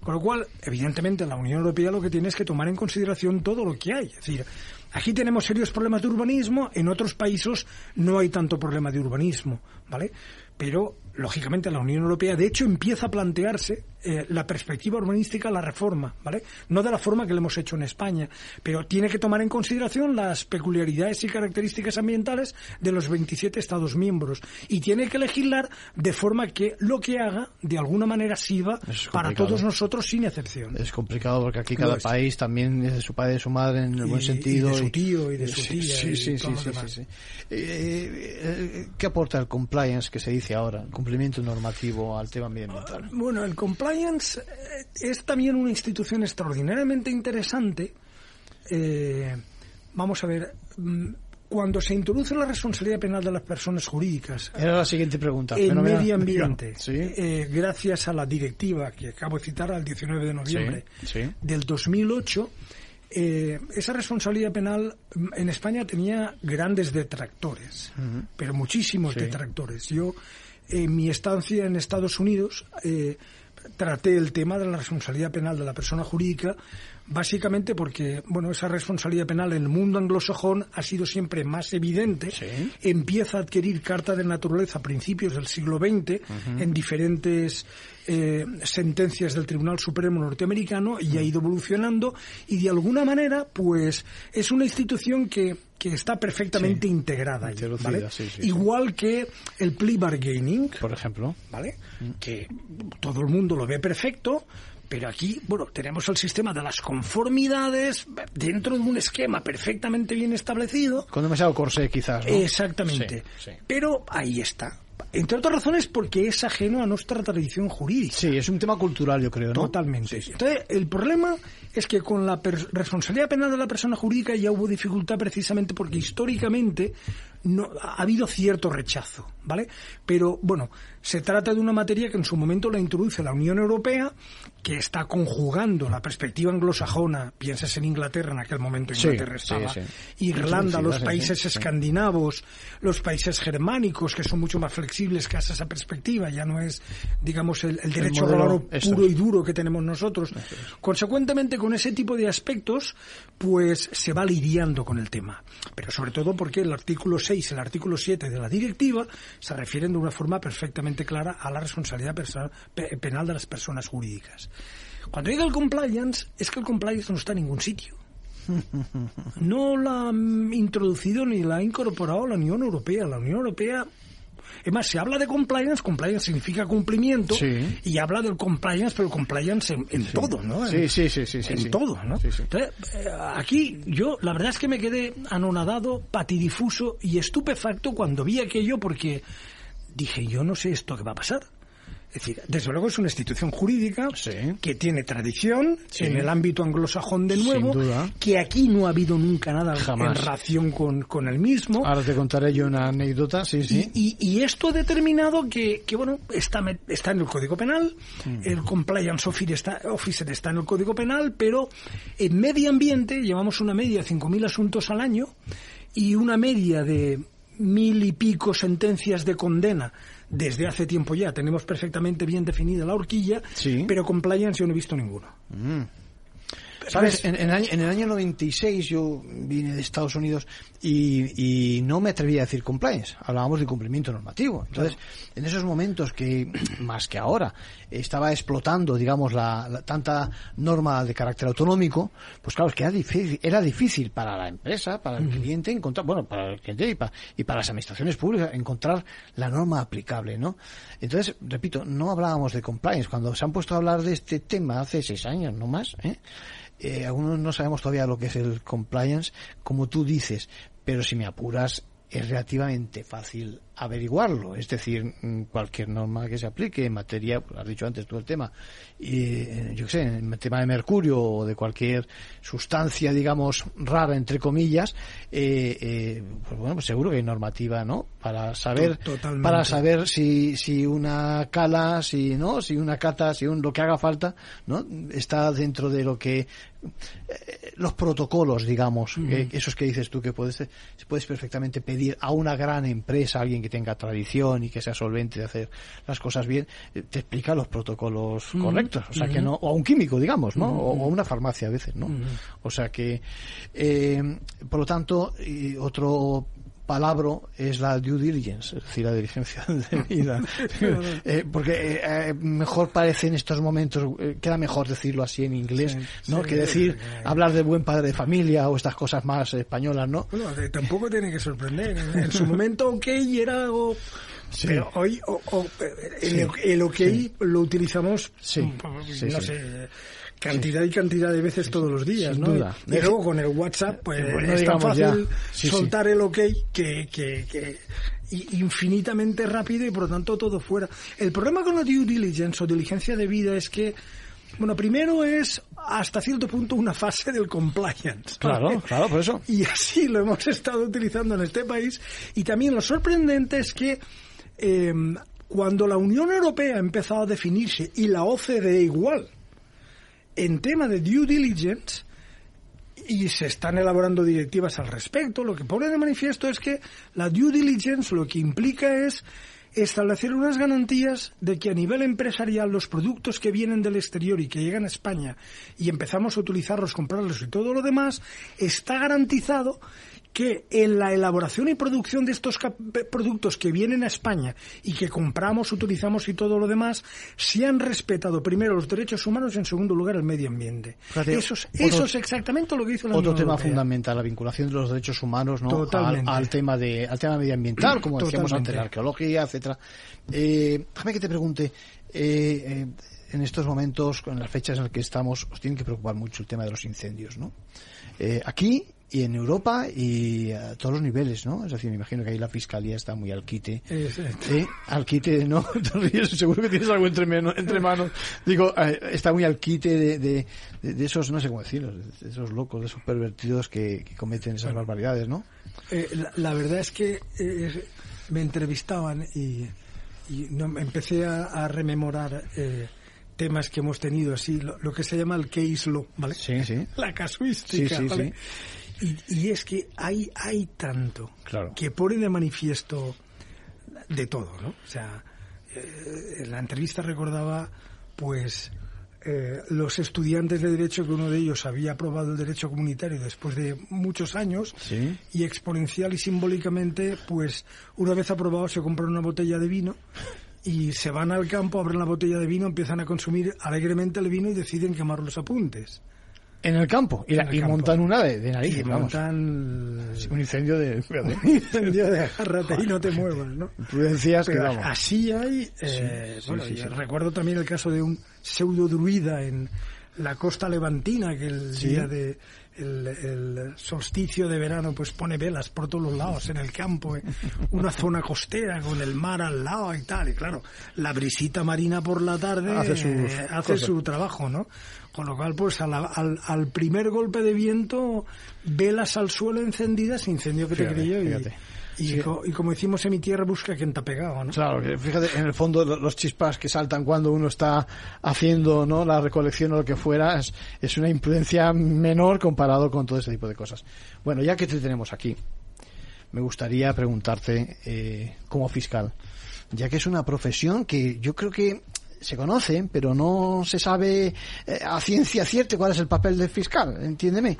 Con lo cual, evidentemente, la Unión Europea lo que tiene es que tomar en consideración todo lo que hay. Es decir, aquí tenemos serios problemas de urbanismo, en otros países no hay tanto problema de urbanismo, ¿vale? Pero lógicamente la Unión Europea, de hecho, empieza a plantearse eh, la perspectiva urbanística, la reforma, ¿vale? No de la forma que lo hemos hecho en España, pero tiene que tomar en consideración las peculiaridades y características ambientales de los 27 Estados miembros y tiene que legislar de forma que lo que haga, de alguna manera, sirva para todos nosotros sin excepción. Es complicado porque aquí cada país también es de su padre y de su madre en el buen sentido. Y de su tío y de su tía. Sí, sí, sí, sí, eh, eh, ¿Qué aporta el compliance que se dice ahora? Cumplimiento normativo al tema medioambiental? Bueno, el compliance eh, es también una institución extraordinariamente interesante. Eh, vamos a ver, mm, cuando se introduce la responsabilidad penal de las personas jurídicas. Era la siguiente pregunta. En medio *laughs* ambiente, eh, gracias a la directiva que acabo de citar al 19 de noviembre del 2008, esa responsabilidad penal mm, en España tenía grandes detractores, pero muchísimos detractores. Yo en mi estancia en Estados Unidos eh, traté el tema de la responsabilidad penal de la persona jurídica básicamente porque bueno esa responsabilidad penal en el mundo anglosajón ha sido siempre más evidente. Empieza a adquirir carta de naturaleza a principios del siglo XX en diferentes eh, sentencias del Tribunal Supremo norteamericano y ha ido evolucionando y de alguna manera pues es una institución que que está perfectamente integrada ¿vale? igual que el plea bargaining por ejemplo vale mm. que todo el mundo lo ve perfecto pero aquí, bueno, tenemos el sistema de las conformidades dentro de un esquema perfectamente bien establecido. Con demasiado corsé, quizás. ¿no? Exactamente. Pero ahí está. Entre otras razones porque es ajeno a nuestra tradición jurídica. Sí, es un tema cultural, yo creo, ¿no? Totalmente. Entonces, el problema es que con la responsabilidad penal de la persona jurídica ya hubo dificultad precisamente porque históricamente no, ha habido cierto rechazo, ¿vale? Pero, bueno, se trata de una materia que en su momento la introduce la Unión Europea, que está conjugando la perspectiva anglosajona, piensas en Inglaterra, en aquel momento Inglaterra estaba, Irlanda, los países escandinavos, los países germánicos, que son mucho más flexibles que esa perspectiva, ya no es, digamos, el, derecho romano puro y duro que tenemos nosotros. Consecuentemente, con ese tipo de aspectos, pues se va lidiando con el tema. Pero sobre todo porque el artículo 6 y el artículo 7 de la directiva se refieren de una forma perfectamente clara a la responsabilidad penal de las personas jurídicas. Cuando llega el compliance, es que el compliance no está en ningún sitio. *laughs* No la ha introducido ni la ha incorporado la Unión Europea. La Unión Europea es más, se habla de compliance, compliance significa cumplimiento, y habla del compliance, pero compliance en, todo, ¿no? sí, sí, sí, sí. En todo, ¿no? Entonces, eh, aquí yo, la verdad es que me quedé anonadado, patidifuso y estupefacto cuando vi aquello porque dije, yo no sé esto que va a pasar. Es decir, desde luego es una institución jurídica que tiene tradición en el ámbito anglosajón de nuevo, que aquí no ha habido nunca nada en relación con, el mismo. Ahora te contaré yo una anécdota, sí, sí. Y, esto ha determinado que, bueno, está, está en el Código Penal, mm. el Compliance Officer está, Officer está en el Código Penal, pero en medio ambiente llevamos una media de 5.000 asuntos al año y una media de mil y pico sentencias de condena desde hace tiempo ya. Tenemos perfectamente bien definida la horquilla, pero compliance yo no he visto ninguno. Mm. ¿Sabes? En, en, el año 96 yo vine de Estados Unidos y, y, no me atrevía a decir compliance. Hablábamos de cumplimiento normativo. Entonces, en esos momentos que, *clears throat* más que ahora, estaba explotando, digamos, la, tanta norma de carácter autonómico, pues claro, es que era difícil, era difícil para la empresa, para el cliente encontrar, bueno, para el cliente y para, y para las administraciones públicas encontrar la norma aplicable, ¿no? Entonces, repito, no hablábamos de compliance. Cuando se han puesto a hablar de este tema hace seis años, no más, ¿eh? Eh, algunos no sabemos todavía lo que es el compliance, como tú dices, pero si me apuras, es relativamente fácil averiguarlo. Es decir, mm, cualquier norma que se aplique en materia, has dicho antes tú el tema, y, eh, yo qué sé, en el tema de mercurio o de cualquier sustancia, digamos, rara, entre comillas, eh, eh, pues bueno, pues seguro que hay normativa, ¿no? Para saber, para saber si, si una cala, si, ¿no? Si una cata, si un, lo que haga falta, ¿no? Está dentro de lo que los protocolos, digamos, esos que dices tú que puedes, puedes perfectamente pedir a una gran empresa, a alguien que tenga tradición y que sea solvente de hacer las cosas bien, eh, te explica los protocolos correctos, o sea que no, o a un químico, digamos, ¿no? O a una farmacia a veces, ¿no? O sea que, eh, por lo tanto, otro palabra es la due diligence, es decir, la diligencia *laughs* de vida. *laughs* Eh, porque eh, mejor parece en estos momentos, eh, queda mejor decirlo así en inglés, ¿no? que decir, hablar de buen padre de familia o estas cosas más españolas, ¿no? Bueno, tampoco tiene que sorprender. En, su momento, ok, era algo... Pero hoy el, ok lo utilizamos, mm, no sé cantidad y cantidad de veces todos los días, ¿no? Y, luego con el WhatsApp, pues es tan fácil soltar el OK que, que, que infinitamente rápido y por lo tanto todo fuera. El problema con la due diligence o diligencia de vida es que bueno, primero es hasta cierto punto una fase del compliance. Claro, claro, por eso. Y así lo hemos *laughs* estado utilizando en este país. Y también lo sorprendente es que eh, cuando la Unión Europea ha empezado a definirse y la OCDE igual, en tema de due diligence, y se están elaborando directivas al respecto, lo que pone de manifiesto es que la due diligence lo que implica es establecer unas garantías de que a nivel empresarial los productos que vienen del exterior y que llegan a España y empezamos a utilizarlos, comprarlos y todo lo demás, está garantizado que en la elaboración y producción de estos productos que vienen a España y que compramos, utilizamos y todo lo demás, se han respetado primero los derechos humanos y en segundo lugar el medio ambiente. eso, es, exactamente lo que hizo la Otro tema fundamental, la vinculación de los derechos humanos ¿no? al, tema de, al tema medioambiental, como decíamos antes, la arqueología, etcétera. Eh, déjame que te pregunte, eh, eh, en estos momentos, con las fechas en las que estamos, os tiene que preocupar mucho el tema de los incendios, ¿no? Eh, aquí y en Europa y a todos los niveles, ¿no? Es decir, me imagino que ahí la fiscalía está muy al quite. ¿Eh? Al quite, ¿no? *laughs* seguro que tienes algo entre, entre manos. Digo, eh, está muy al quite de, de, de, esos, no sé cómo decirlo, de esos locos, de esos pervertidos que, cometen esas barbaridades, ¿no? Eh, la, verdad es que eh, me entrevistaban y, y no, empecé a, a rememorar temas que hemos tenido así, lo, que se llama el case law, ¿vale? Sí, sí. La casuística, ¿vale? Y, es que hay, hay tanto que pone de manifiesto de todo, ¿no? O sea, eh, en la entrevista recordaba, pues, eh, los estudiantes de Derecho, que uno de ellos había aprobado el Derecho Comunitario después de muchos años, y exponencial y simbólicamente, pues, una vez aprobado se compran una botella de vino y se van al campo, abren la botella de vino, empiezan a consumir alegremente el vino y deciden quemar los apuntes. En el campo. Y, montan una de, de nariz. Y montan un incendio de... *laughs* un incendio de agárrate y no te muevas, ¿no? Prudencias que Así hay... Eh, bueno, recuerdo también el caso de un pseudo druida en la costa levantina que el día de el, solsticio de verano pues pone velas por todos los lados en el campo, eh. una zona costera con el mar al lado y tal. Y claro, la brisita marina por la tarde hace, eh, hace su trabajo, ¿no? Con lo cual, pues al, al, primer golpe de viento, velas al suelo encendidas, incendio que te creyó y, y, como decimos en mi tierra, busca quien te ha pegado, ¿no? Claro, fíjate, en el fondo los chispas que saltan cuando uno está haciendo ¿no? la recolección o lo que fuera es, es una imprudencia menor comparado con todo ese tipo de cosas. Bueno, ya que te tenemos aquí, me gustaría preguntarte, eh, como fiscal, ya que es una profesión que yo creo que se conocen, pero no se sabe eh, a ciencia cierta cuál es el papel del fiscal, entiéndeme.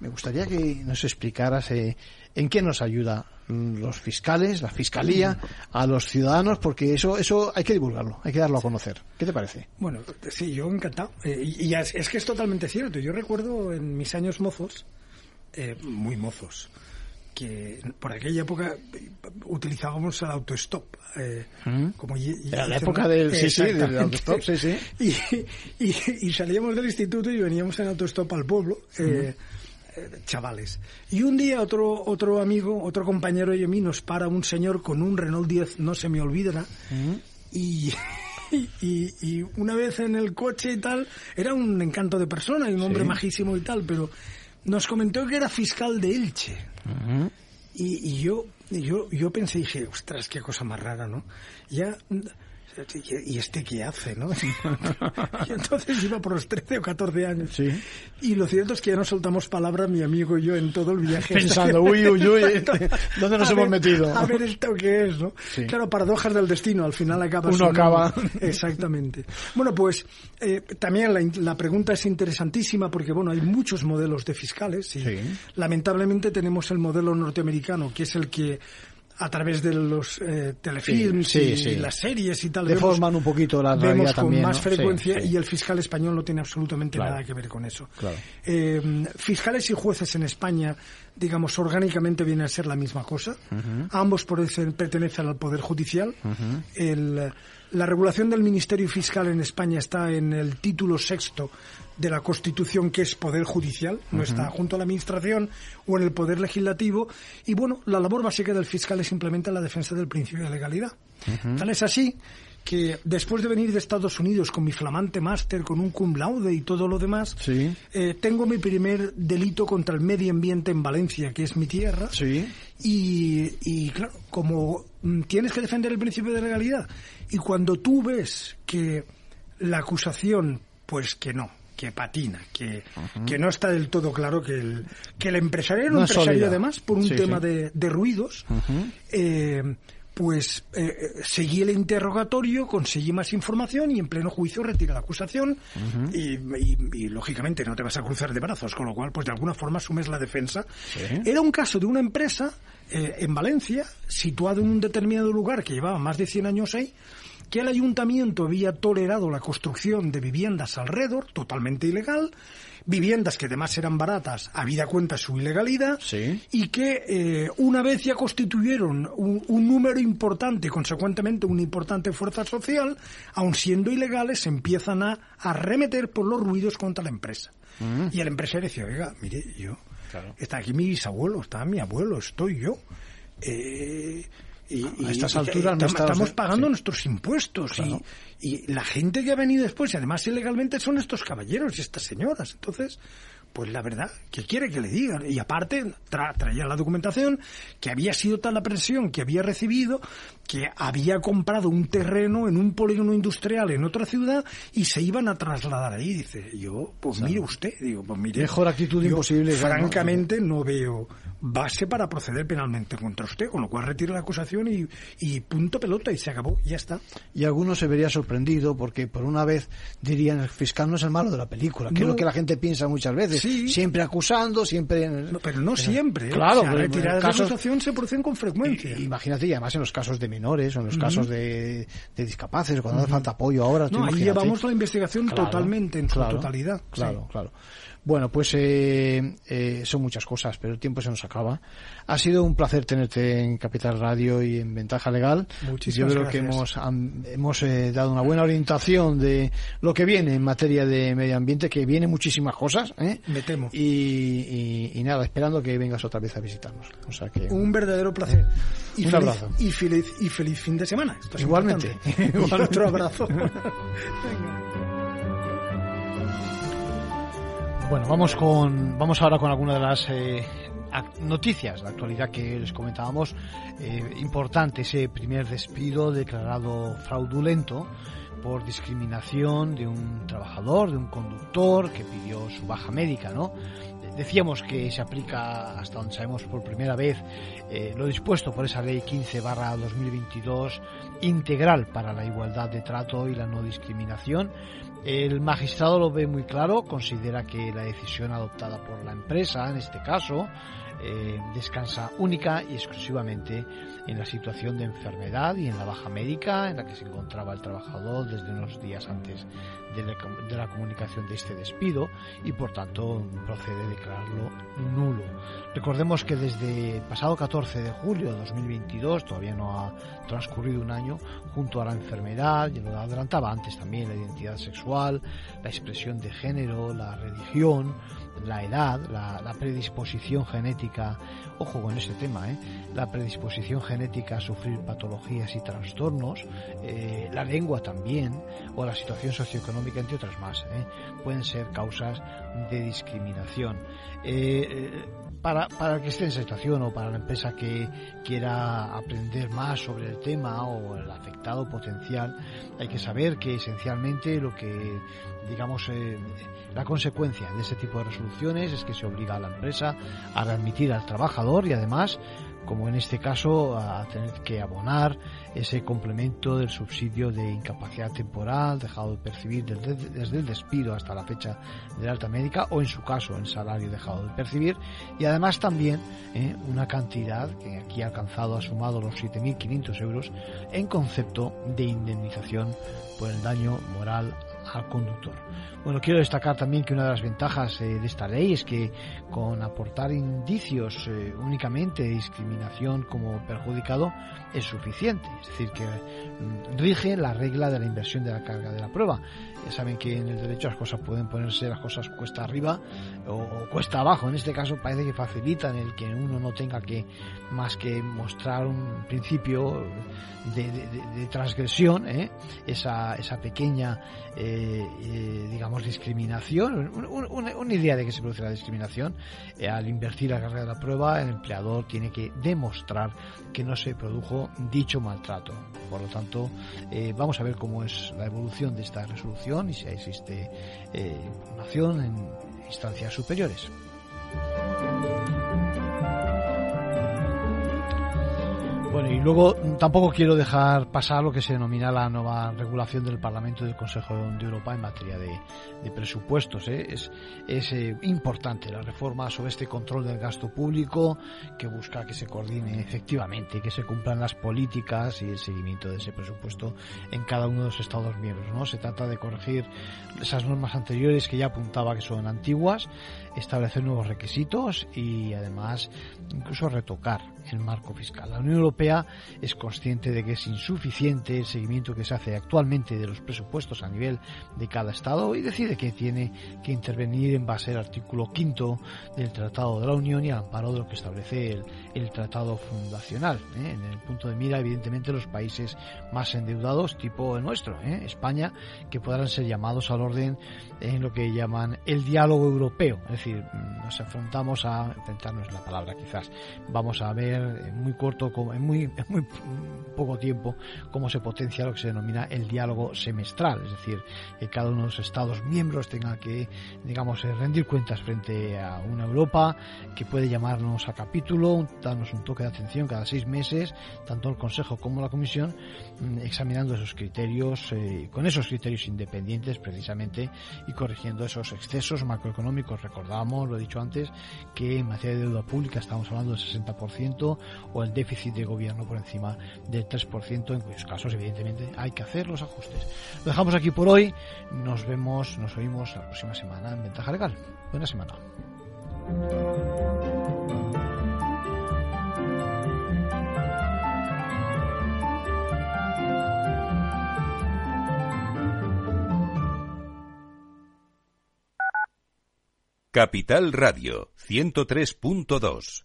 Me gustaría que nos explicaras eh, en qué nos ayuda los fiscales, la fiscalía, a los ciudadanos, porque eso eso hay que divulgarlo, hay que darlo a conocer. ¿Qué te parece? Bueno, sí, yo encantado. Eh, y, es, que es totalmente cierto. Yo recuerdo en mis años mozos, muy mozos, que por aquella época utilizábamos el autostop. Eh, como Era la época del, sí, sí, del autostop, sí, sí. *laughs* Y, y, salíamos del instituto y veníamos en autostop al pueblo. Eh, eh, chavales. Y un día otro otro amigo, otro compañero y a mí nos para un señor con un Renault 10, no se me olvidará, y, *laughs* y, y, una vez en el coche y tal, era un encanto de persona y un hombre majísimo y tal, pero nos comentó que era fiscal de Elche. y, y, yo, yo, yo pensé, dije, ostras, qué cosa más rara, ¿no? Ya ¿y este qué hace? ¿no? *laughs* y entonces iba por los 13 o 14 años. Sí. Y lo cierto es que ya no soltamos palabra mi amigo y yo en todo el viaje. Pensando, uy, uy, uy, ¿dónde nos hemos metido? A ver esto qué es, ¿no? Claro, paradojas del destino, al final acaba Uno *laughs* acaba. Exactamente. Bueno, pues eh, también la, la, pregunta es interesantísima porque, bueno, hay muchos modelos de fiscales y lamentablemente tenemos el modelo norteamericano, que es el que a través de los eh, telefilms y, las series y tal. Deforman un poquito la Vemos con más frecuencia y el fiscal español no tiene absolutamente nada que ver con eso. Eh, fiscales y jueces en España, digamos, orgánicamente vienen a ser la misma cosa. Ambos pertenecen al Poder Judicial. el, la regulación del Ministerio Fiscal en España está en el título sexto de la Constitución, que es Poder Judicial, no está junto a la Administración o en el Poder Legislativo. Y bueno, la labor básica del fiscal es simplemente la defensa del principio de legalidad. Tal es así que después de venir de Estados Unidos con mi flamante máster, con un cum laude y todo lo demás, eh, tengo mi primer delito contra el medio ambiente en Valencia, que es mi tierra. Y, y claro, como mm, tienes que defender el principio de legalidad, y cuando tú ves que la acusación, pues que no, que patina, que, que no está del todo claro que el, que el empresario era un empresario además por un tema De, de, ruidos, eh, pues eh, seguí el interrogatorio, conseguí más información y en pleno juicio retira la acusación. Y, y, lógicamente no te vas a cruzar de brazos, con lo cual pues de alguna forma asumes la defensa. Era un caso de una empresa eh, en Valencia, situado en un determinado lugar que llevaba más de 100 años ahí, que el ayuntamiento había tolerado la construcción de viviendas alrededor, totalmente ilegal, viviendas que además eran baratas, habida cuenta su ilegalidad, y que eh, una vez ya constituyeron un, número importante, consecuentemente una importante fuerza social, aun siendo ilegales, empiezan a arremeter por los ruidos contra la empresa. Mm. Y el empresario decía, oiga, mire, yo, está aquí mi bisabuelo, está mi abuelo, estoy yo. Eh, y, a estas alturas estamos pagando nuestros impuestos y, y, la gente que ha venido después y además ilegalmente son estos caballeros y estas señoras entonces pues la verdad, ¿qué quiere que le digan? Y aparte, traía la documentación que había sido tal la presión que había recibido que había comprado un terreno en un polígono industrial en otra ciudad y se iban a trasladar ahí. Dice, yo, pues mire usted, digo, pues mire. Mejor actitud imposible. Francamente, no veo base para proceder penalmente contra usted, con lo cual retiro la acusación y, y punto pelota y se acabó, ya está. Y algunos se vería sorprendido porque por una vez dirían el fiscal no es el malo de la película, que es lo que la gente piensa muchas veces. Siempre acusando, siempre... pero no siempre. ¿eh? Claro, retirar la acusación se producen con frecuencia. imagínate, y además en los casos de menores o en los casos de, de discapaces, cuando hace falta apoyo ahora. No, ahí llevamos la investigación totalmente, en su totalidad. Claro, claro. Bueno, pues eh, eh, son muchas cosas, pero el tiempo se nos acaba. Ha sido un placer tenerte en Capital Radio y en Ventaja Legal. Muchísimas Yo creo que hemos, hemos eh, dado una buena orientación de lo que viene en materia de medio ambiente, que viene muchísimas cosas. ¿eh? Me temo. Y, nada, esperando que vengas otra vez a visitarnos. O sea que, un verdadero placer. Y un abrazo. Y feliz, y feliz fin de semana. Igualmente. *laughs* otro abrazo. *laughs* Bueno, vamos con vamos ahora con alguna de las eh, noticias de actualidad que les comentábamos. Eh, importante ese primer despido declarado fraudulento por discriminación de un trabajador, de un conductor que pidió su baja médica, ¿no? decíamos que se aplica hasta donde sabemos por primera vez eh, lo dispuesto por esa ley 15 barra 2022 integral para la igualdad de trato y la no discriminación. El magistrado lo ve muy claro, considera que la decisión adoptada por la empresa, en este caso, eh, descansa única y exclusivamente en la situación de enfermedad y en la baja médica en la que se encontraba el trabajador desde unos días antes de la, comunicación de este despido y por tanto procede declararlo nulo. Recordemos que desde el pasado 14 de julio de 2022, todavía no ha transcurrido un año, junto a la enfermedad, y lo adelantaba antes también, la identidad sexual, la expresión de género, la religión, la edad, la, predisposición genética, ojo con ese tema, ¿eh? la predisposición genética a sufrir patologías y trastornos, eh, la lengua también, o la situación socioeconómica, entre otras más, ¿eh? pueden ser causas de discriminación. Para, para, el que esté en situación o para la empresa que quiera aprender más sobre el tema o el afectado potencial, hay que saber que esencialmente lo que, digamos, la consecuencia de este tipo de resoluciones es que se obliga a la empresa a readmitir al trabajador y además, como en este caso, a tener que abonar ese complemento del subsidio de incapacidad temporal dejado de percibir desde, el despido hasta la fecha de alta médica o en su caso el salario dejado de percibir. Y además también eh, una cantidad que aquí ha alcanzado, ha sumado los 7.500 euros en concepto de indemnización por el daño moral Bueno, quiero destacar también que una de las ventajas eh, de esta ley es que con aportar indicios eh, únicamente de discriminación como perjudicado es suficiente. Es decir, que mm, rige la regla de la inversión de la carga de la prueba. Ya saben que en el derecho las cosas pueden ponerse las cosas cuesta arriba o, cuesta abajo. En este caso parece que facilitan el que uno no tenga que más que mostrar un principio de, transgresión, ¿eh? esa, esa pequeña, digamos, discriminación, una idea de que se produce la discriminación, eh, al invertir la carga de la prueba, el empleador tiene que demostrar que no se produjo dicho maltrato. Por lo tanto, eh, vamos a ver cómo es la evolución de esta resolución apelación y si existe eh, una en instancias superiores. Bueno, y luego tampoco quiero dejar pasar lo que se denomina la nueva regulación del Parlamento y del Consejo de Europa en materia de, presupuestos. ¿eh? Es, eh, importante la reforma sobre este control del gasto público que busca que se coordine efectivamente, que se cumplan las políticas y el seguimiento de ese presupuesto en cada uno de los Estados miembros. ¿no? Se trata de corregir esas normas anteriores que ya apuntaba que son antiguas, establecer nuevos requisitos y además incluso retocar el marco fiscal. La Unión Europea es consciente de que es insuficiente el seguimiento que se hace actualmente de los presupuestos a nivel de cada Estado y decide que tiene que intervenir en base al artículo quinto del Tratado de la Unión y al amparo de lo que establece el, Tratado Fundacional. ¿eh? En el punto de mira, evidentemente, los países más endeudados, tipo el nuestro, ¿eh? España, que podrán ser llamados al orden en lo que llaman el diálogo europeo. Es decir, nos enfrentamos a, enfrentarnos la palabra quizás, vamos a ver en muy corto, en muy, muy poco tiempo, cómo se potencia lo que se denomina el diálogo semestral, es decir, que cada uno de los Estados miembros tenga que, digamos, eh, rendir cuentas frente a una Europa que puede llamarnos a capítulo, darnos un toque de atención cada seis meses, tanto el Consejo como la Comisión, mm, examinando esos criterios, eh, con esos criterios independientes precisamente y corrigiendo esos excesos macroeconómicos. Recordamos, lo he dicho antes, que en materia de deuda pública estamos hablando del 60%, o el déficit de gobierno por encima del 3%, en cuyos casos evidentemente hay que hacer los ajustes. Lo dejamos aquí por hoy, nos vemos, nos oímos la próxima semana en Ventaja Legal. Buena semana. Capital Radio 103.2